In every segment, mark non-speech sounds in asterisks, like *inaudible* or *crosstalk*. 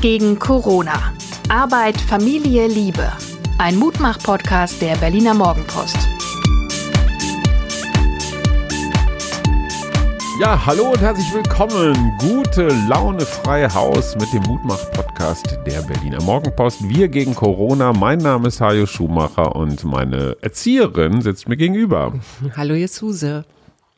Gegen Corona. Arbeit, Familie, Liebe. Ein Mutmach-Podcast der Berliner Morgenpost. Ja, hallo und herzlich willkommen. Gute Laune frei Haus mit dem Mutmach-Podcast der Berliner Morgenpost. Wir gegen Corona. Mein Name ist Hajo Schumacher und meine Erzieherin sitzt mir gegenüber. Hallo, Jesuse.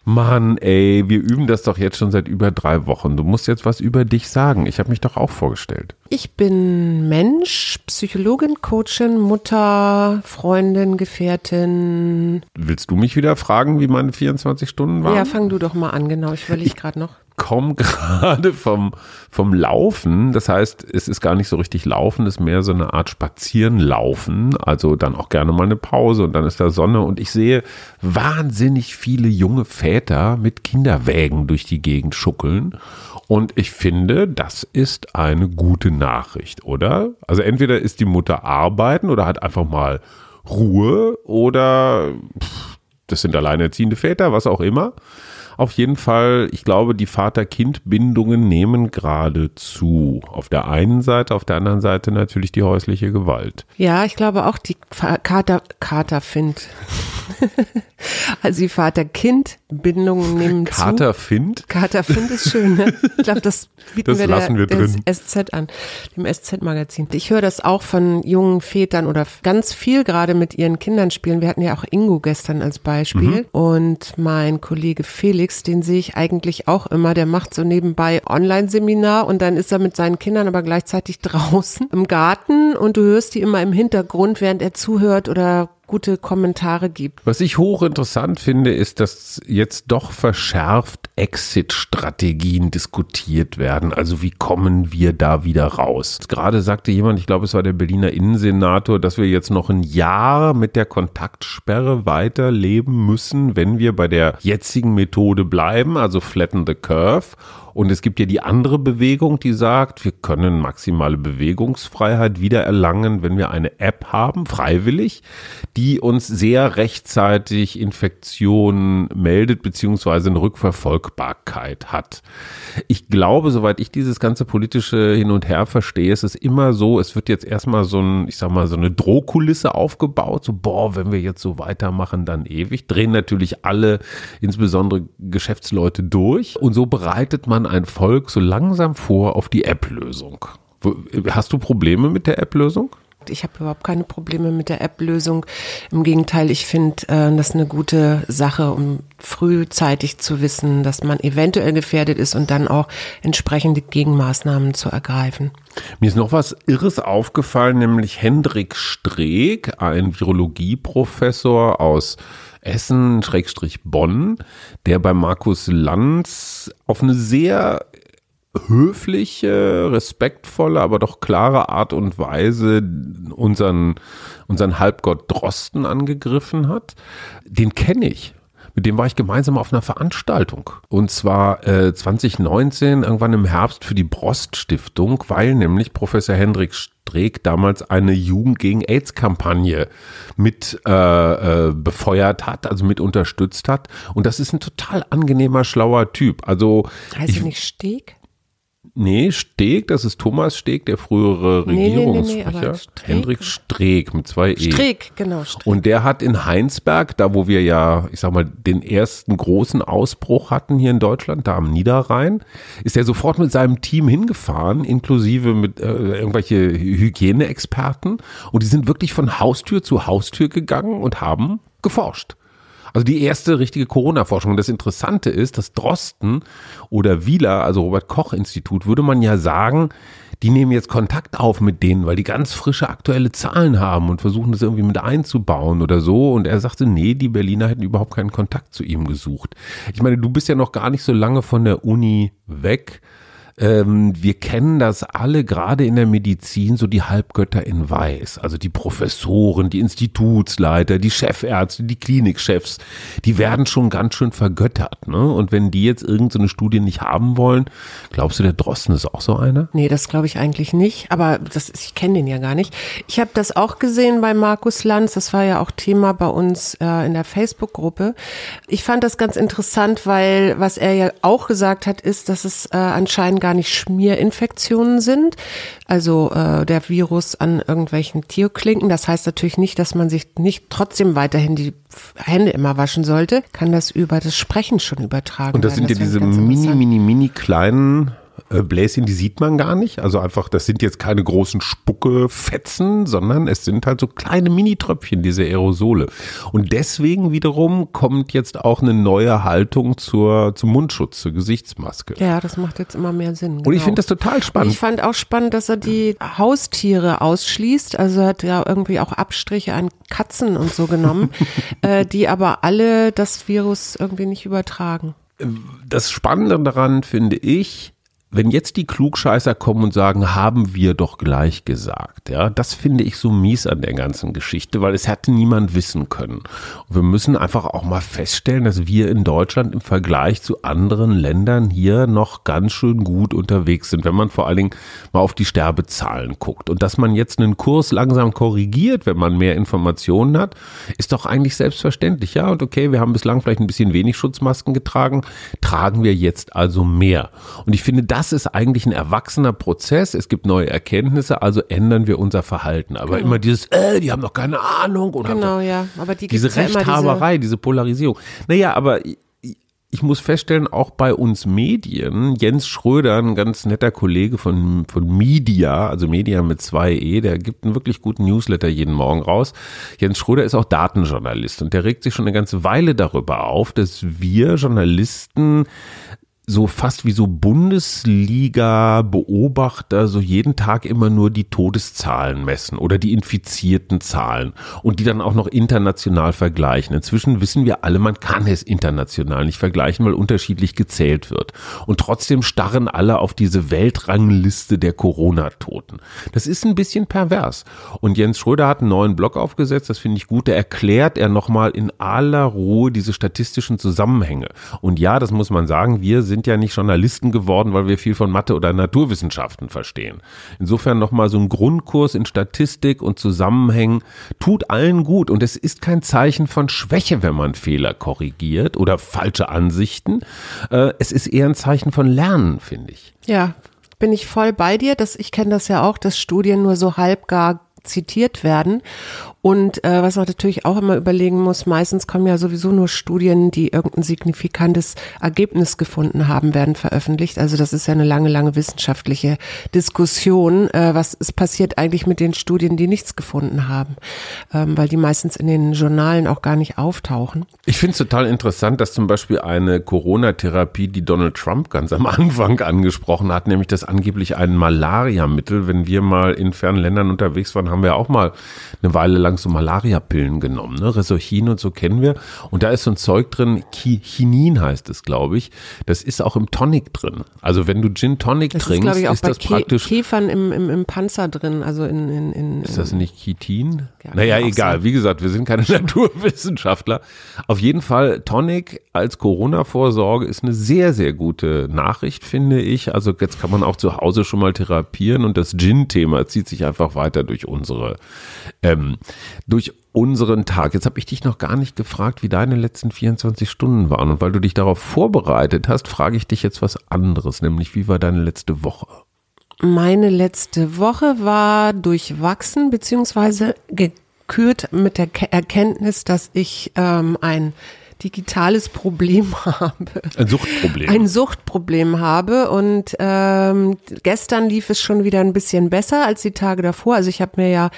Mann, ey, wir üben das doch jetzt schon seit über drei Wochen. Du musst jetzt was über dich sagen. Ich habe mich doch auch vorgestellt. Ich bin Mensch, Psychologin, Coachin, Mutter, Freundin, Gefährtin. Willst du mich wieder fragen, wie meine 24 Stunden waren? Ja, fang du doch mal an, genau. Ich überlege gerade noch komme *laughs* gerade vom, vom Laufen. Das heißt, es ist gar nicht so richtig Laufen, es ist mehr so eine Art Spazierenlaufen. Also dann auch gerne mal eine Pause und dann ist da Sonne und ich sehe wahnsinnig viele junge Väter mit Kinderwägen durch die Gegend schuckeln. Und ich finde, das ist eine gute Nachricht, oder? Also entweder ist die Mutter arbeiten oder hat einfach mal Ruhe oder pff, das sind alleinerziehende Väter, was auch immer. Auf jeden Fall, ich glaube, die Vater-Kind-Bindungen nehmen gerade zu. Auf der einen Seite, auf der anderen Seite natürlich die häusliche Gewalt. Ja, ich glaube auch die Kater, Kater Find. *laughs* also die Vater-Kind-Bindungen nehmen Kater zu. Find? Kater Find ist schön, ne? Ich glaube, das bieten das wir, lassen der, wir drin. SZ an, dem SZ-Magazin. Ich höre das auch von jungen Vätern oder ganz viel gerade mit ihren Kindern spielen. Wir hatten ja auch Ingo gestern als Beispiel. Mhm. Und mein Kollege Felix, den sehe ich eigentlich auch immer, der macht so nebenbei Online-Seminar und dann ist er mit seinen Kindern aber gleichzeitig *laughs* draußen im Garten und du hörst die immer im Hintergrund, während er zuhört oder gute Kommentare gibt. Was ich hochinteressant finde, ist, dass jetzt doch verschärft Exit-Strategien diskutiert werden. Also wie kommen wir da wieder raus? Gerade sagte jemand, ich glaube, es war der Berliner Innensenator, dass wir jetzt noch ein Jahr mit der Kontaktsperre weiterleben müssen, wenn wir bei der jetzigen Methode bleiben, also flatten the curve. Und es gibt ja die andere Bewegung, die sagt, wir können maximale Bewegungsfreiheit wieder erlangen, wenn wir eine App haben, freiwillig, die uns sehr rechtzeitig Infektionen meldet, beziehungsweise eine Rückverfolgbarkeit hat. Ich glaube, soweit ich dieses ganze politische Hin und Her verstehe, ist es immer so, es wird jetzt erstmal so ein, ich sag mal, so eine Drohkulisse aufgebaut, so, boah, wenn wir jetzt so weitermachen, dann ewig. Drehen natürlich alle, insbesondere Geschäftsleute durch. Und so bereitet man ein Volk so langsam vor auf die App-Lösung. Hast du Probleme mit der App-Lösung? Ich habe überhaupt keine Probleme mit der App-Lösung. Im Gegenteil, ich finde äh, das eine gute Sache, um frühzeitig zu wissen, dass man eventuell gefährdet ist und dann auch entsprechende Gegenmaßnahmen zu ergreifen. Mir ist noch was Irres aufgefallen, nämlich Hendrik Streeck, ein Virologieprofessor aus Essen, Schrägstrich Bonn, der bei Markus Lanz auf eine sehr höfliche, respektvolle, aber doch klare Art und Weise unseren, unseren Halbgott Drosten angegriffen hat, den kenne ich. Mit dem war ich gemeinsam auf einer Veranstaltung. Und zwar äh, 2019, irgendwann im Herbst für die Brost Stiftung, weil nämlich Professor Hendrik Streeck damals eine Jugend gegen AIDS-Kampagne mit äh, äh, befeuert hat, also mit unterstützt hat. Und das ist ein total angenehmer, schlauer Typ. Also heißt er nicht Steg? Nee, Steg, das ist Thomas Steg, der frühere Regierungssprecher. Nee, nee, nee, Hendrik Streeck mit zwei E. Streeck, genau. Streeck. Und der hat in Heinsberg, da wo wir ja, ich sag mal, den ersten großen Ausbruch hatten hier in Deutschland, da am Niederrhein, ist er sofort mit seinem Team hingefahren, inklusive mit äh, irgendwelche Hygieneexperten. Und die sind wirklich von Haustür zu Haustür gegangen und haben geforscht. Also die erste richtige Corona-Forschung. Und das Interessante ist, dass Drosten oder Wieler, also Robert Koch Institut, würde man ja sagen, die nehmen jetzt Kontakt auf mit denen, weil die ganz frische aktuelle Zahlen haben und versuchen das irgendwie mit einzubauen oder so. Und er sagte, nee, die Berliner hätten überhaupt keinen Kontakt zu ihm gesucht. Ich meine, du bist ja noch gar nicht so lange von der Uni weg. Ähm, wir kennen das alle, gerade in der Medizin, so die Halbgötter in Weiß. Also die Professoren, die Institutsleiter, die Chefärzte, die Klinikchefs, die werden schon ganz schön vergöttert. Ne? Und wenn die jetzt irgendeine so Studie nicht haben wollen, glaubst du, der Drosten ist auch so einer? Nee, das glaube ich eigentlich nicht. Aber das, ich kenne den ja gar nicht. Ich habe das auch gesehen bei Markus Lanz. Das war ja auch Thema bei uns äh, in der Facebook-Gruppe. Ich fand das ganz interessant, weil was er ja auch gesagt hat, ist, dass es äh, anscheinend gar gar nicht Schmierinfektionen sind, also äh, der Virus an irgendwelchen Tierklinken. Das heißt natürlich nicht, dass man sich nicht trotzdem weiterhin die Hände immer waschen sollte, kann das über das Sprechen schon übertragen Und das werden. sind ja diese mini, mini, mini kleinen Bläschen, die sieht man gar nicht. Also einfach, das sind jetzt keine großen Spuckefetzen, sondern es sind halt so kleine Mini-Tröpfchen, diese Aerosole. Und deswegen wiederum kommt jetzt auch eine neue Haltung zur, zum Mundschutz, zur Gesichtsmaske. Ja, das macht jetzt immer mehr Sinn. Und ich genau. finde das total Und spannend. ich fand auch spannend, dass er die Haustiere ausschließt. Also er hat ja irgendwie auch Abstriche an Katzen und so genommen, *laughs* äh, die aber alle das Virus irgendwie nicht übertragen. das Spannende daran finde ich, wenn jetzt die Klugscheißer kommen und sagen, haben wir doch gleich gesagt, ja, das finde ich so mies an der ganzen Geschichte, weil es hätte niemand wissen können. Und wir müssen einfach auch mal feststellen, dass wir in Deutschland im Vergleich zu anderen Ländern hier noch ganz schön gut unterwegs sind, wenn man vor allen Dingen mal auf die Sterbezahlen guckt. Und dass man jetzt einen Kurs langsam korrigiert, wenn man mehr Informationen hat, ist doch eigentlich selbstverständlich. Ja, und okay, wir haben bislang vielleicht ein bisschen wenig Schutzmasken getragen, tragen wir jetzt also mehr. Und ich finde, das ist eigentlich ein erwachsener Prozess. Es gibt neue Erkenntnisse, also ändern wir unser Verhalten. Aber immer dieses, äh, die haben doch keine Ahnung. Und Genau, doch ja. Aber die diese ja Rechthaberei, diese, Polarisierung. Naja, aber ich, ich muss feststellen, auch bei uns Medien, Jens Schröder, ein ganz netter Kollege von, von Media, also Media mit zwei E, der gibt einen wirklich guten Newsletter jeden Morgen raus. Jens Schröder ist auch Datenjournalist und der regt sich schon eine ganze Weile darüber auf, dass wir Journalisten so fast wie so Bundesliga-Beobachter so jeden Tag immer nur die Todeszahlen messen oder die infizierten Zahlen und die dann auch noch international vergleichen. Inzwischen wissen wir alle, man kann es international nicht vergleichen, weil unterschiedlich gezählt wird. Und trotzdem starren alle auf diese Weltrangliste der Corona-Toten. Das ist ein bisschen pervers. Und Jens Schröder hat einen neuen Blog aufgesetzt, das finde ich gut. Da erklärt er nochmal in aller Ruhe diese statistischen Zusammenhänge. Und ja, das muss man sagen, wir sind ja nicht Journalisten geworden, weil wir viel von Mathe oder Naturwissenschaften verstehen. Insofern nochmal so ein Grundkurs in Statistik und Zusammenhängen tut allen gut. Und es ist kein Zeichen von Schwäche, wenn man Fehler korrigiert oder falsche Ansichten. Äh, Es ist eher ein Zeichen von Lernen, finde ich. Ja, bin ich voll bei dir. Das, ich kenne das ja auch, dass Studien nur so halbgar zitiert werden. Und äh, was man natürlich auch immer überlegen muss, meistens kommen ja sowieso nur Studien, die irgendein signifikantes Ergebnis gefunden haben, werden veröffentlicht. Also das ist ja eine lange, lange wissenschaftliche Diskussion. Äh, was ist passiert eigentlich mit den Studien, die nichts gefunden haben? Ähm, weil die meistens in den Journalen auch gar nicht auftauchen. Ich finde es total interessant, dass zum Beispiel eine Corona-Therapie, die Donald Trump ganz am *laughs* Anfang angesprochen hat, nämlich das angeblich ein Malariamittel. Wenn wir mal in fernen Ländern unterwegs waren, haben wir auch mal eine Weile lang so Malariapillen genommen. Ne? Resorchin und so kennen wir. Und da ist so ein Zeug drin, Chi- Chinin heißt es, glaube ich. Das ist auch im Tonic drin. Also wenn du Gin Tonic Das ist, trinkst, glaube ich, auch ist bei das Kä praktisch Käfern im, im, im Panzer drin, also in, in, in ist das nicht Chitin? Ja, naja, egal. sein. Wie gesagt, wir sind keine *laughs* Naturwissenschaftler. Auf jeden Fall, Tonic als Corona-Vorsorge ist eine sehr, sehr gute Nachricht, finde ich. Also jetzt kann man auch zu Hause schon mal therapieren und das Gin-Thema zieht sich einfach weiter durch unsere, ähm, durch unseren Tag. Jetzt habe ich dich noch gar nicht gefragt, wie deine letzten 24 Stunden waren. Und weil du dich darauf vorbereitet hast, frage ich dich jetzt was anderes, nämlich wie war deine letzte Woche? Meine letzte Woche war durchwachsen beziehungsweise gekürt mit der Ke Erkenntnis, dass ich ähm, ein digitales Problem *laughs* habe. Ein Suchtproblem. Ein Suchtproblem habe und ähm, gestern lief es schon wieder ein bisschen besser als die Tage davor. Also ich habe mir ja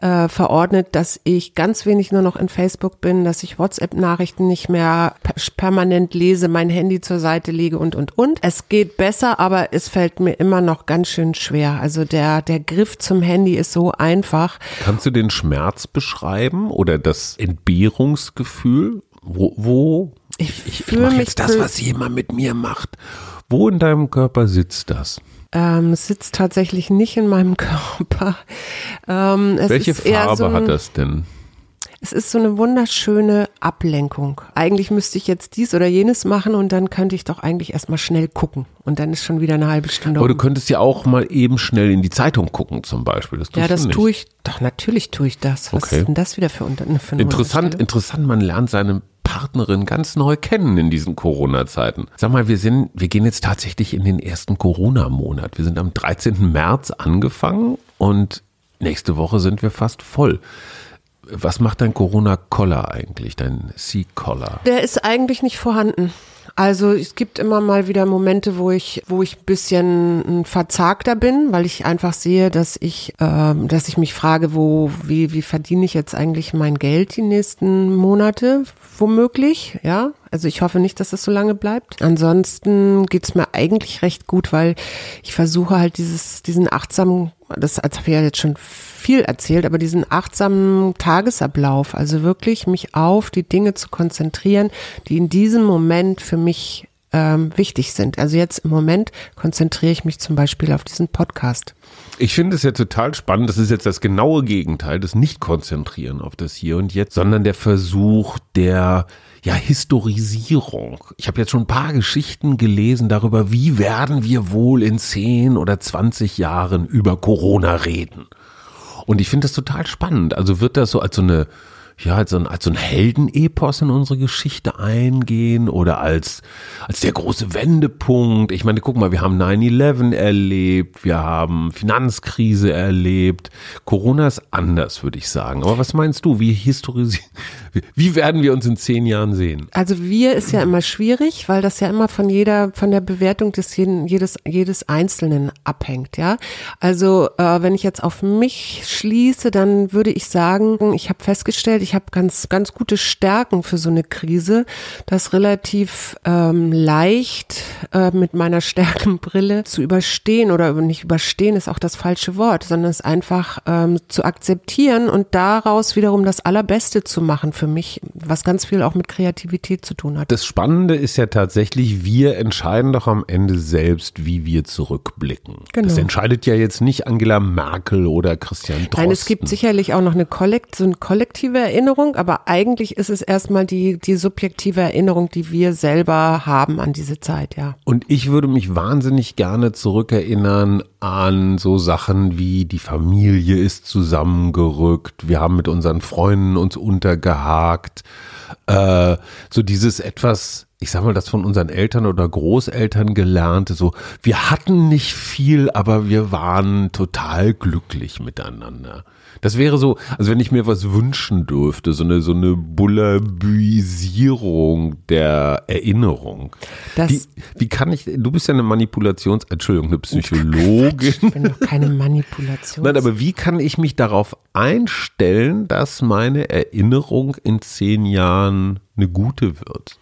äh, verordnet, dass ich ganz wenig nur noch in Facebook bin, dass ich WhatsApp-Nachrichten nicht mehr per permanent lese, mein Handy zur Seite lege und und und. Es geht besser, aber es fällt mir immer noch ganz schön schwer. Also der der Griff zum Handy ist so einfach. Kannst du den Schmerz beschreiben oder das Entbehrungsgefühl? Wo, wo? Ich, Ich fühle mache mich jetzt das, was jemand mit mir macht. Wo in deinem Körper sitzt das? Ähm, es sitzt tatsächlich nicht in meinem *laughs* Körper. Ähm, Welche Farbe so ein, hat das denn? Es ist so eine wunderschöne Ablenkung. Eigentlich müsste ich jetzt dies oder jenes machen und dann könnte ich doch eigentlich erstmal schnell gucken. Und dann ist schon wieder eine halbe Stunde Aber du um. könntest ja auch mal eben schnell in die Zeitung gucken zum Beispiel. Das Ja, das du tue ich. Doch, natürlich tue ich das. Was Okay. ist denn das wieder für, für eine Interessant, interessant, man lernt seine Partnerin ganz neu kennen in diesen Corona-Zeiten. Sag mal, wir sind, wir gehen jetzt tatsächlich in den ersten Corona-Monat. Wir sind am 13. März angefangen und nächste Woche sind wir fast voll. Was macht dein Corona-Collar eigentlich, dein Sea-Collar? Der ist eigentlich nicht vorhanden. Also es gibt immer mal wieder Momente, wo ich, wo ich ein bisschen verzagter bin, weil ich einfach sehe, dass ich, äh, dass ich mich frage, wo, wie, wie verdiene ich jetzt eigentlich mein Geld die nächsten Monate, womöglich, ja. Also ich hoffe nicht, dass es so lange bleibt. Ansonsten geht's mir eigentlich recht gut, weil ich versuche halt dieses, diesen achtsamen, das habe ich ja jetzt schon viel erzählt, aber diesen achtsamen Tagesablauf, also wirklich mich auf die Dinge zu konzentrieren, die in diesem Moment für mich ähm, wichtig sind. Also jetzt im Moment konzentriere ich mich zum Beispiel auf diesen Podcast. Ich finde es ja total spannend. Das ist jetzt das genaue Gegenteil, das Nicht-Konzentrieren auf das Hier und Jetzt, sondern der Versuch der ja, Historisierung. Ich habe jetzt schon ein paar Geschichten gelesen darüber, wie werden wir wohl in 10 oder 20 Jahren über Corona reden. Und ich finde das total spannend. Also wird das so als so eine ja, als so ein, als so ein Heldenepos in unsere Geschichte eingehen oder als, als der große Wendepunkt. Ich meine, guck mal, wir haben 9-11 erlebt, wir haben Finanzkrise erlebt. Corona ist anders, würde ich sagen. Aber was meinst du? Wie historisieren, wie werden wir uns in zehn Jahren sehen? Also wir ist ja immer schwierig, weil das ja immer von jeder, von der Bewertung des jeden, jedes, jedes Einzelnen abhängt, ja. Also, äh, wenn ich jetzt auf mich schließe, dann würde ich sagen, ich habe festgestellt, ich habe ganz, ganz gute Stärken für so eine Krise, das relativ ähm, leicht äh, mit meiner Stärkenbrille zu überstehen oder nicht überstehen ist auch das falsche Wort, sondern es einfach ähm, zu akzeptieren und daraus wiederum das Allerbeste zu machen für mich, was ganz viel auch mit Kreativität zu tun hat. Das Spannende ist ja tatsächlich, wir entscheiden doch am Ende selbst, wie wir zurückblicken. Genau. Das entscheidet ja jetzt nicht Angela Merkel oder Christian Drosten. Nein, es gibt sicherlich auch noch eine Kollekt, so eine kollektive Erinnerung Erinnerung, aber eigentlich ist es erstmal die, die subjektive Erinnerung, die wir selber haben an diese Zeit, ja. Und ich würde mich wahnsinnig gerne zurückerinnern an so Sachen wie die Familie ist zusammengerückt, wir haben mit unseren Freunden uns untergehakt, äh, so dieses etwas ich sag mal, das von unseren Eltern oder Großeltern gelernte, so, wir hatten nicht viel, aber wir waren total glücklich miteinander. Das wäre so, also wenn ich mir was wünschen dürfte, so eine, so eine Bullabüisierung der Erinnerung. Das wie, wie kann ich, du bist ja eine Manipulations, Entschuldigung, eine Psychologin. Ich bin doch keine *laughs* Manipulation. Nein, aber wie kann ich mich darauf einstellen, dass meine Erinnerung in zehn Jahren eine gute wird?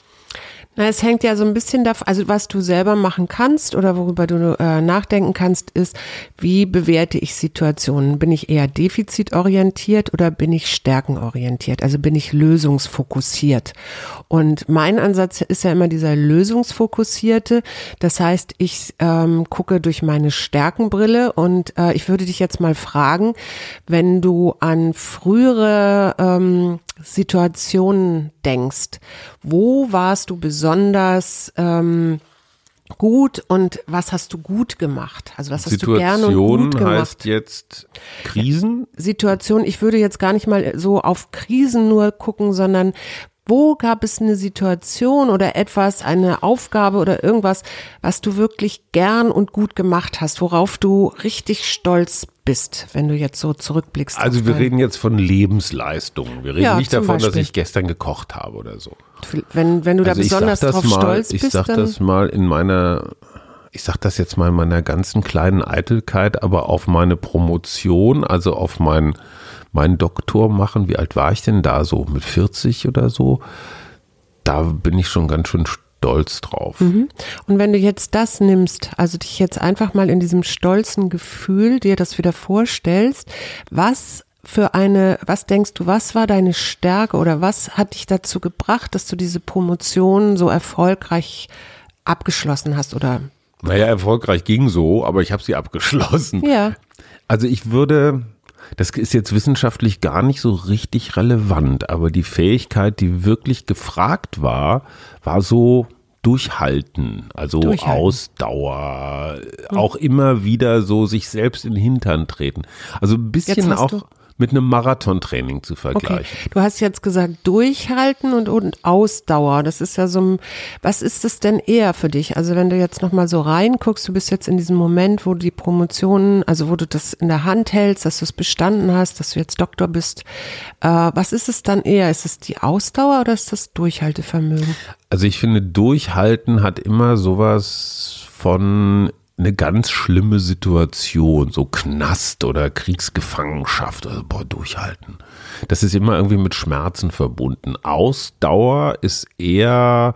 Na, es hängt ja so ein bisschen davon, also was du selber machen kannst oder worüber du äh, nachdenken kannst, ist, wie bewerte ich Situationen? Bin ich eher defizitorientiert oder bin ich stärkenorientiert? Also bin ich lösungsfokussiert? Und mein Ansatz ist ja immer dieser lösungsfokussierte. Das heißt, ich ähm, gucke durch meine Stärkenbrille und äh, ich würde dich jetzt mal fragen, wenn du an frühere ähm, Situationen denkst, wo warst du besonders ähm, gut und was hast du gut gemacht? Also was hast Situation du gerne und gut gemacht? heißt jetzt Krisen? Situation, ich würde jetzt gar nicht mal so auf Krisen nur gucken, sondern wo gab es eine Situation oder etwas, eine Aufgabe oder irgendwas, was du wirklich gern und gut gemacht hast, worauf du richtig stolz bist, wenn du jetzt so zurückblickst? Also wir reden jetzt von Lebensleistungen. Wir reden ja, nicht davon, Beispiel. dass ich gestern gekocht habe oder so. Wenn, wenn du da also besonders drauf mal, stolz ich bist. Ich sag das mal in meiner ich sag das jetzt mal in meiner ganzen kleinen Eitelkeit, aber auf meine Promotion, also auf mein meinen Doktor machen. Wie alt war ich denn da so? Mit 40 oder so? Da bin ich schon ganz schön stolz drauf. Mhm. Und wenn du jetzt das nimmst, also dich jetzt einfach mal in diesem stolzen Gefühl dir das wieder vorstellst, was für eine, was denkst du, was war deine Stärke oder was hat dich dazu gebracht, dass du diese Promotion so erfolgreich abgeschlossen hast oder? Naja, erfolgreich ging so, aber ich habe sie abgeschlossen. Ja. Also ich würde, das ist jetzt wissenschaftlich gar nicht so richtig relevant, aber die Fähigkeit, die wirklich gefragt war, war so durchhalten, also durchhalten. Ausdauer, mhm. auch immer wieder so sich selbst in den Hintern treten. Also ein bisschen auch, mit einem Marathontraining zu Okay. vergleichen. Du hast jetzt gesagt, durchhalten und, und Ausdauer. Das ist ja so ein, was ist das denn eher für dich? Also wenn du jetzt nochmal so reinguckst, du bist jetzt in diesem Moment, wo du die Promotion, also wo du das in der Hand hältst, dass du es bestanden hast, dass du jetzt Doktor bist. Äh, was ist es dann eher? Ist es die Ausdauer oder ist das Durchhaltevermögen? Also ich finde, durchhalten hat immer sowas von eine ganz schlimme Situation, so Knast oder Kriegsgefangenschaft, also boah, durchhalten. Das ist immer irgendwie mit Schmerzen verbunden. Ausdauer ist eher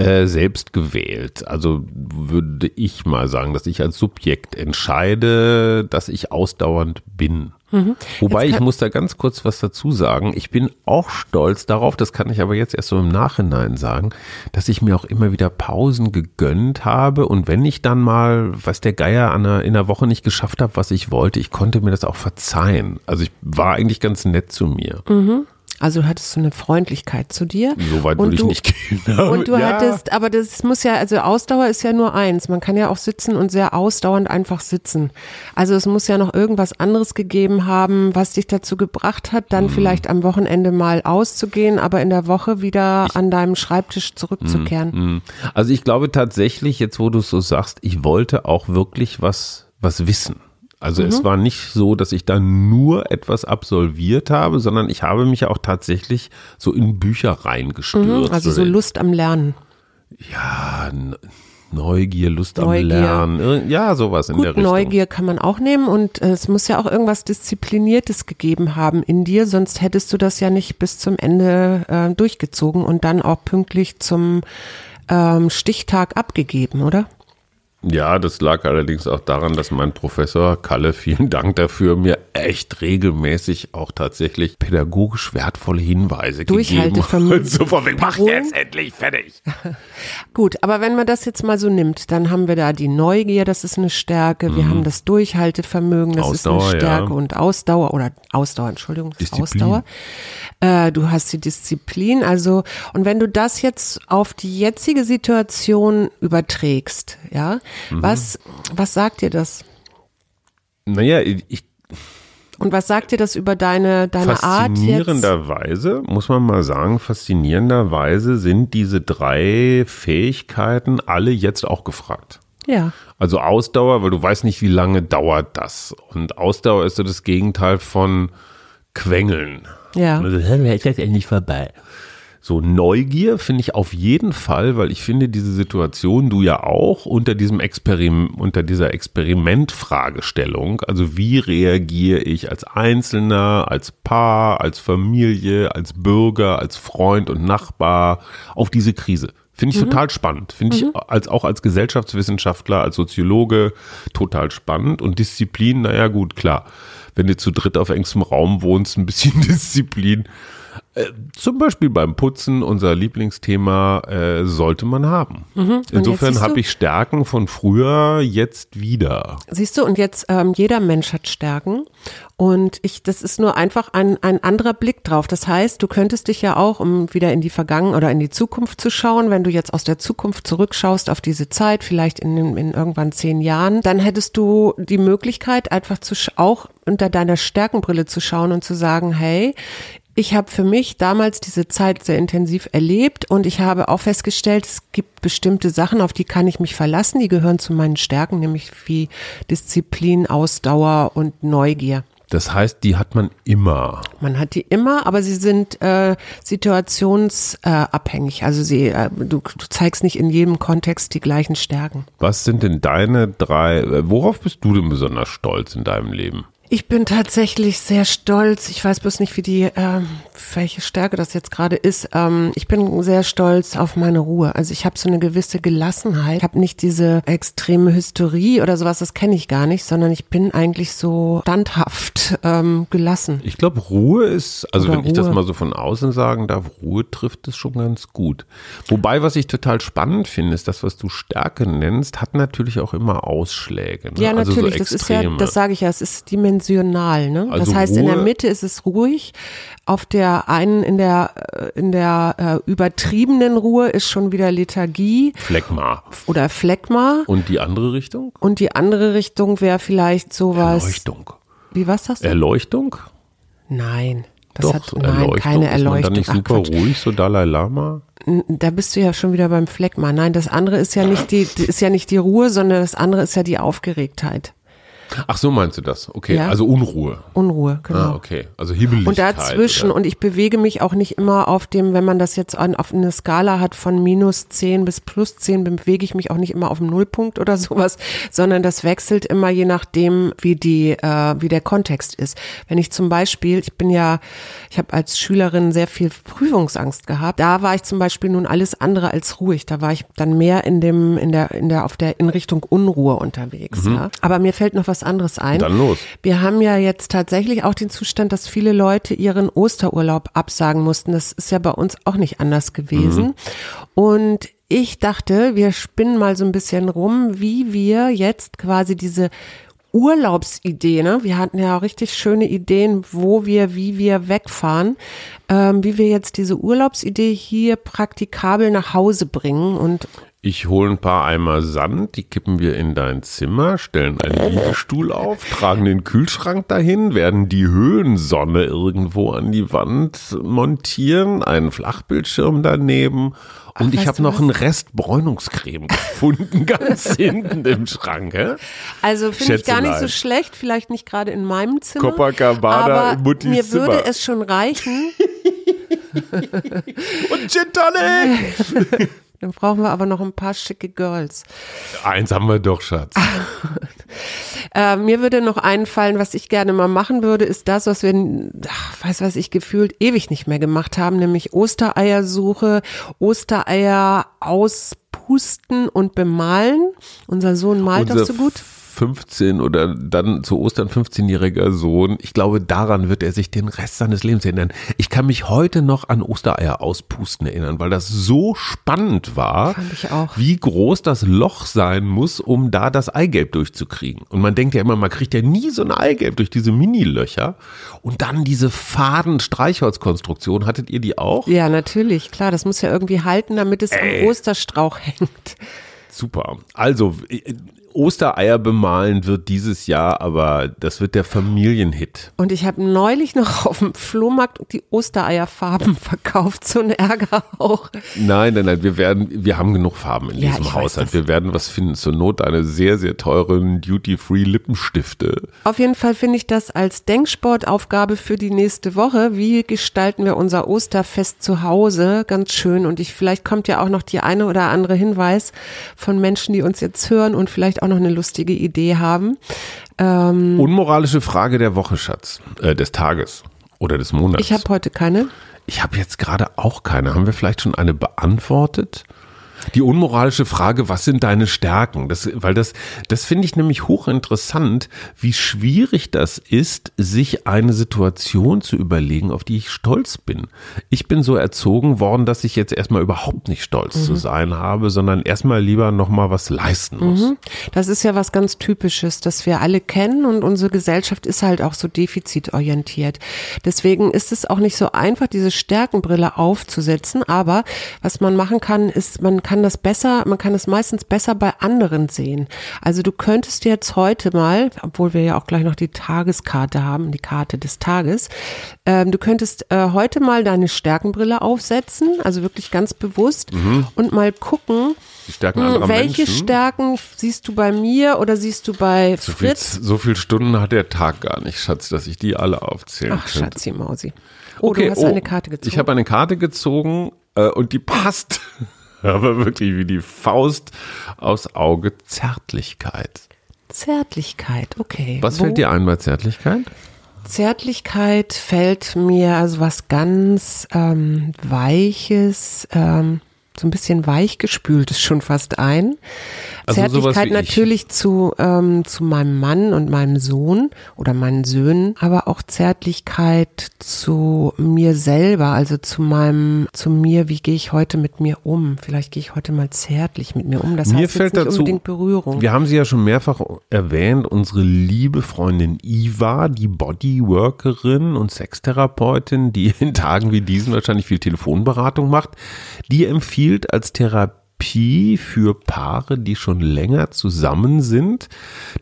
äh, selbst gewählt. Also würde ich mal sagen, dass ich als Subjekt entscheide, dass ich ausdauernd bin. Wobei ich muss da ganz kurz was dazu sagen. Ich bin auch stolz darauf, das kann ich aber jetzt erst so im Nachhinein sagen, dass ich mir auch immer wieder Pausen gegönnt habe. Und wenn ich dann mal, was der Geier einer, in einer Woche nicht geschafft habe, was ich wollte, ich konnte mir das auch verzeihen. Also ich war eigentlich ganz nett zu mir. Also du hattest so eine Freundlichkeit zu dir. So weit würde ich nicht gehen. Und du Ja. hattest, aber das muss ja, also Ausdauer ist ja nur eins. Man kann ja auch sitzen und sehr ausdauernd einfach sitzen. Also es muss ja noch irgendwas anderes gegeben haben, was dich dazu gebracht hat, dann vielleicht am Wochenende mal auszugehen, aber in der Woche wieder an deinem Schreibtisch zurückzukehren. Mhm. Also ich glaube tatsächlich, jetzt wo du es so sagst, ich wollte auch wirklich was, was wissen. Also Mhm. es war nicht so, dass ich da nur etwas absolviert habe, sondern ich habe mich auch tatsächlich so in Bücher reingestürzt. Also so Lust am Lernen. Ja, Neugier, Lust am Neugier. Lernen. Ir- Ja, sowas in der Gut, Richtung. Neugier kann man auch nehmen und es muss ja auch irgendwas Diszipliniertes gegeben haben in dir, sonst hättest du das ja nicht bis zum Ende äh, durchgezogen und dann auch pünktlich zum ähm, Stichtag abgegeben, oder? Ja, das lag allerdings auch daran, dass mein Professor Kalle, *laughs* vielen Dank dafür, mir echt regelmäßig auch tatsächlich pädagogisch wertvolle Hinweise gegeben hat. *laughs* So von wegen, mach jetzt endlich fertig. *laughs* Gut, aber wenn man das jetzt mal so nimmt, dann haben wir da die Neugier, das ist eine Stärke, wir haben das Durchhaltevermögen, das ist Mhm. Ausdauer, eine Stärke ja. und Ausdauer oder Ausdauer, Entschuldigung, ist Disziplin. Ausdauer. Äh, du hast die Disziplin, also und wenn du das jetzt auf die jetzige Situation überträgst, ja, Mhm. was was sagt dir das? Naja, ich, Und was sagt dir das über deine deine Art jetzt? faszinierenderweise, muss man mal sagen, faszinierenderweise sind diese drei Fähigkeiten alle jetzt auch gefragt. Ja. Also Ausdauer, weil du weißt nicht, wie lange dauert das. Und Ausdauer ist so das Gegenteil von Quengeln. Ja. Also, ist das endlich vorbei. So Neugier finde ich auf jeden Fall, weil ich finde diese Situation, du ja auch unter diesem Experiment, unter dieser Experimentfragestellung, also wie reagiere ich als Einzelner, als Paar, als Familie, als Bürger, als Freund und Nachbar auf diese Krise. Finde ich total spannend. Finde ich als, auch als Gesellschaftswissenschaftler, als Soziologe total spannend. Und Disziplin, naja, gut, klar. Wenn du zu dritt auf engstem Raum wohnst, ein bisschen *laughs* Disziplin. Äh, zum Beispiel beim Putzen, unser Lieblingsthema, äh, sollte man haben. jetzt Insofern habe ich Stärken von früher jetzt wieder. Siehst du, und jetzt ähm, jeder Mensch hat Stärken und ich, das ist nur einfach ein, ein anderer Blick drauf. Das heißt, du könntest dich ja auch, um wieder in die Vergangenheit oder in die Zukunft zu schauen, wenn du jetzt aus der Zukunft zurückschaust auf diese Zeit, vielleicht in, in, irgendwann zehn Jahren, dann hättest du die Möglichkeit, einfach zu auch unter deiner Stärkenbrille zu schauen und zu sagen, hey, ich habe für mich damals diese Zeit sehr intensiv erlebt und ich habe auch festgestellt, es gibt bestimmte Sachen, auf die kann ich mich verlassen, die gehören zu meinen Stärken, nämlich wie Disziplin, Ausdauer und Neugier. Das heißt, die hat man immer. Man hat die immer, aber sie sind äh, situationsabhängig. Also sie, äh, du, du zeigst nicht in jedem Kontext die gleichen Stärken. Was sind denn deine drei, äh, worauf bist du denn besonders stolz in deinem Leben? Ich bin tatsächlich sehr stolz. Ich weiß bloß nicht, wie die, ähm, welche Stärke das jetzt gerade ist. Ähm, ich bin sehr stolz auf meine Ruhe. Also ich habe so eine gewisse Gelassenheit. Ich habe nicht diese extreme Hysterie oder sowas. Das kenne ich gar nicht, sondern ich bin eigentlich so standhaft ähm, gelassen. Ich glaube, Ruhe ist, also Oder wenn ich das Ruhe. mal so von außen sagen darf, Ruhe trifft es schon ganz gut. Wobei, was ich total spannend finde, ist, das, was du Stärke nennst, hat natürlich auch immer Ausschläge. Ne? Ja, also natürlich. So das ist ja, das sage ich ja, es ist dimensional. Ne? Also das heißt, in der Ruhe- Mitte ist es ruhig. Auf der einen, in der, äh, in der äh, übertriebenen Ruhe ist schon wieder Lethargie Phlegma. oder Phlegma. Und die andere Richtung? Und die andere Richtung wäre vielleicht sowas. Erleuchtung. Wie was hast du? Erleuchtung? Nein. Das Doch, hat nein, Erleuchtung. keine Ist man Erleuchtung. dann nicht Ach, super Quatsch. ruhig, so Dalai Lama? Da bist du ja schon wieder beim Fleckma. Nein, das andere ist ja nicht die, ist ja nicht die Ruhe, sondern das andere ist ja die Aufgeregtheit. Ach, so meinst du das? Okay, Ja. also Unruhe. Unruhe, genau. Ah, okay. Also Hibbeligkeit. Und dazwischen, oder? und ich bewege mich auch nicht immer auf dem, wenn man das jetzt an, auf eine Skala hat von minus 10 bis plus 10, bewege ich mich auch nicht immer auf dem Nullpunkt oder *laughs* sowas, sondern das wechselt immer je nachdem, wie die, äh, wie der Kontext ist. Wenn ich zum Beispiel, ich bin ja, ich habe als Schülerin sehr viel Prüfungsangst gehabt, da war ich zum Beispiel nun alles andere als ruhig. Da war ich dann mehr in dem, in der, in der, auf der, in Richtung Unruhe unterwegs. Ja. Aber mir fällt noch was anderes ein. Dann los. Wir haben ja jetzt tatsächlich auch den Zustand, dass viele Leute ihren Osterurlaub absagen mussten. Das ist ja bei uns auch nicht anders gewesen. Mhm. Und ich dachte, wir spinnen mal so ein bisschen rum, wie wir jetzt quasi diese Urlaubsidee, ne? Wir hatten ja auch richtig schöne Ideen, wo wir, wie wir wegfahren, ähm, wie wir jetzt diese Urlaubsidee hier praktikabel nach Hause bringen und Ich hole ein paar Eimer Sand, die kippen wir in dein Zimmer, stellen einen Liegestuhl auf, tragen den Kühlschrank dahin, werden die Höhensonne irgendwo an die Wand montieren, einen Flachbildschirm daneben und ich weißt habe noch was? einen Rest Bräunungscreme gefunden, *laughs* ganz hinten im Schrank. Hä? Also finde ich gar nicht so schlecht, vielleicht nicht gerade in meinem Zimmer. Copacabana aber Muttis mir würde Zimmer. es schon reichen. *laughs* Und Gin Tonic! *laughs* Dann brauchen wir aber noch ein paar schicke Girls. Eins haben wir doch, Schatz. *laughs* Äh, mir würde noch einfallen, was ich gerne mal machen würde, ist das, was wir, ach, weiß was ich gefühlt ewig nicht mehr gemacht haben, nämlich Ostereiersuche, Ostereier auspusten und bemalen. Unser Sohn malt das so gut. 15 oder dann zu Ostern 15-jähriger Sohn, ich glaube, daran wird er sich den Rest seines Lebens erinnern. Ich kann mich heute noch an Ostereier auspusten erinnern, weil das so spannend war, Fand ich auch. wie groß das Loch sein muss, um da das Eigelb durchzukriegen. Und man denkt ja immer, man kriegt ja nie so ein Eigelb durch diese Mini-Löcher. Und dann diese faden Streichholzkonstruktion, hattet ihr die auch? Ja, natürlich, klar, das muss ja irgendwie halten, damit es am Osterstrauch *laughs* hängt. Super. Also, äh, Ostereier bemalen wird dieses Jahr, aber das wird der Familienhit. Und ich habe neulich noch auf dem Flohmarkt die Ostereierfarben *laughs* verkauft. So ein Ärger auch. Nein, nein, nein, wir werden, wir haben genug Farben in Ja, diesem Haushalt. Wir werden was finden. Zur Not eine sehr, sehr teuren Duty-Free Lippenstifte. Auf jeden Fall finde ich das als Denksportaufgabe für die nächste Woche. Wie gestalten wir unser Osterfest zu Hause? Ganz schön. Und ich, vielleicht kommt ja auch noch die eine oder andere Hinweis von Menschen, die uns jetzt hören und vielleicht auch noch eine lustige Idee haben. Ähm, Unmoralische Frage der Woche, Schatz. Äh, des Tages. Oder des Monats. ich habe heute keine. Ich habe jetzt gerade auch keine. Haben wir vielleicht schon eine beantwortet? Die unmoralische Frage, was sind deine Stärken? Das, weil das, das finde ich nämlich hochinteressant, wie schwierig das ist, sich eine Situation zu überlegen, auf die ich stolz bin. Ich bin so erzogen worden, dass ich jetzt erstmal überhaupt nicht stolz zu sein habe, sondern erstmal lieber nochmal was leisten muss. Das ist ja was ganz Typisches, das wir alle kennen und unsere Gesellschaft ist halt auch so defizitorientiert. Deswegen ist es auch nicht so einfach, diese Stärkenbrille aufzusetzen, aber was man machen kann, ist, man kann das besser, man kann es meistens besser bei anderen sehen. Also du könntest jetzt heute mal, obwohl wir ja auch gleich noch die Tageskarte haben, die Karte des Tages, ähm, du könntest äh, heute mal deine Stärkenbrille aufsetzen, also wirklich ganz bewusst und mal gucken, Stärken hm, welche Menschen. Stärken siehst du bei mir oder siehst du bei so viel, Fritz? so viel Stunden hat der Tag gar nicht, Schatz, dass ich die alle aufzählen Ach, könnte. Schatzi Mausi. Oh, du hast eine Karte gezogen. Ich habe eine Karte gezogen äh, und die passt. Aber wirklich wie die Faust aus Auge Zärtlichkeit. Zärtlichkeit, okay. Was Wo- fällt dir ein bei Zärtlichkeit? Zärtlichkeit fällt mir also was ganz ähm, Weiches, ähm, so ein bisschen weichgespültes schon fast ein. Also Zärtlichkeit ich. natürlich zu, ähm, zu meinem Mann und meinem Sohn oder meinen Söhnen, aber auch Zärtlichkeit zu mir selber, also zu meinem, zu mir, wie gehe ich heute mit mir um? Vielleicht gehe ich heute mal zärtlich mit mir um. Das Mir heißt fällt dazu, unbedingt Berührung. wir haben sie ja schon mehrfach erwähnt, unsere liebe Freundin Iva, die Bodyworkerin und Sextherapeutin, die in Tagen wie diesen wahrscheinlich viel Telefonberatung macht, die empfiehlt als Therapie für Paare, die schon länger zusammen sind,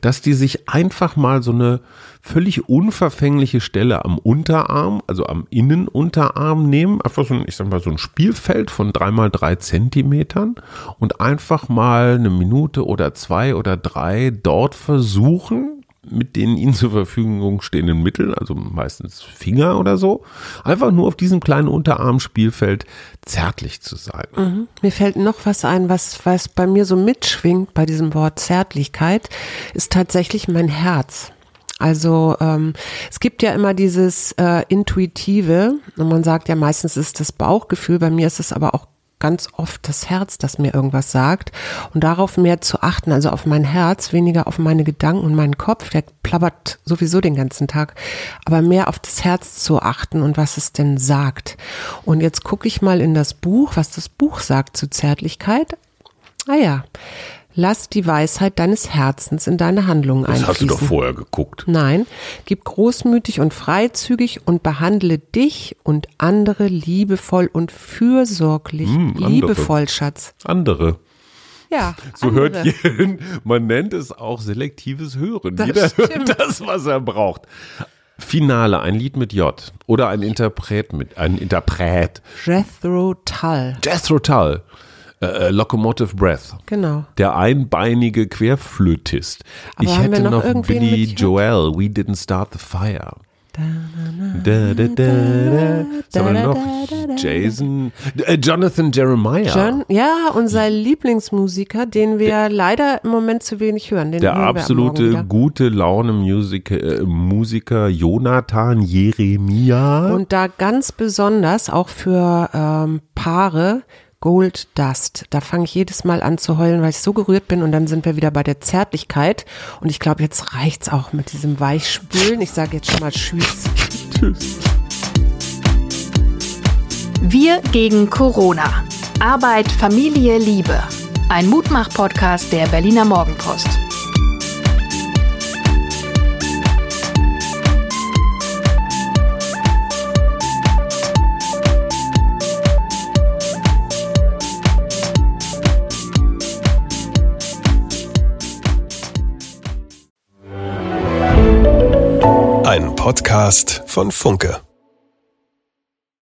dass die sich einfach mal so eine völlig unverfängliche Stelle am Unterarm, also am Innenunterarm nehmen, einfach so ein, ich sag mal, so ein Spielfeld von dreimal drei Zentimetern und einfach mal eine Minute oder zwei oder drei dort versuchen, mit den ihnen zur Verfügung stehenden Mitteln, also meistens Finger oder so, einfach nur auf diesem kleinen Unterarmspielfeld zärtlich zu sein. Mhm. Mir fällt noch was ein, was, was bei mir so mitschwingt bei diesem Wort Zärtlichkeit, ist tatsächlich mein Herz. Also ähm, es gibt ja immer dieses äh, Intuitive und man sagt ja meistens ist das Bauchgefühl, bei mir ist es aber auch ganz oft das Herz, das mir irgendwas sagt und darauf mehr zu achten, also auf mein Herz, weniger auf meine Gedanken und meinen Kopf, der plappert sowieso den ganzen Tag, aber mehr auf das Herz zu achten und was es denn sagt. Und jetzt gucke ich mal in das Buch, was das Buch sagt zu Zärtlichkeit. Ah ja, Lass die Weisheit deines Herzens in deine Handlungen das einfließen. hast du doch vorher geguckt. Nein, gib großmütig und freizügig und behandle dich und andere liebevoll und fürsorglich. Hm, liebevoll, Schatz. Andere. Ja, So andere. hört jeden, man nennt es auch selektives Hören. Das Jeder stimmt. hört das, was er braucht. Finale, ein Lied mit J oder ein Interpret mit, ein Interpret. Jethro Tull. Jethro Tull, äh, äh, Locomotive Breath. Genau. Der einbeinige Querflötist. Aber ich hätte noch noch, Billy? Joel, We Didn't Start the Fire. Da, da, da, da. Wir noch? Jason, äh, Jonathan Jeremiah. John, ja, unser Lieblingsmusiker, den wir leider im Moment zu wenig hören. Der absolute gute Laune Musiker, äh, Musiker Jonathan Jeremia. Und da ganz besonders auch für ähm, Paare Gold Dust. Da fange ich jedes Mal an zu heulen, weil ich so gerührt bin und dann sind wir wieder bei der Zärtlichkeit. Und ich glaube, jetzt reicht's auch mit diesem Weichspülen. Ich sage jetzt schon mal Tschüss. Tschüss. Wir gegen Corona. Arbeit, Familie, Liebe. Ein Mutmach-Podcast der Berliner Morgenpost. Podcast von Funke.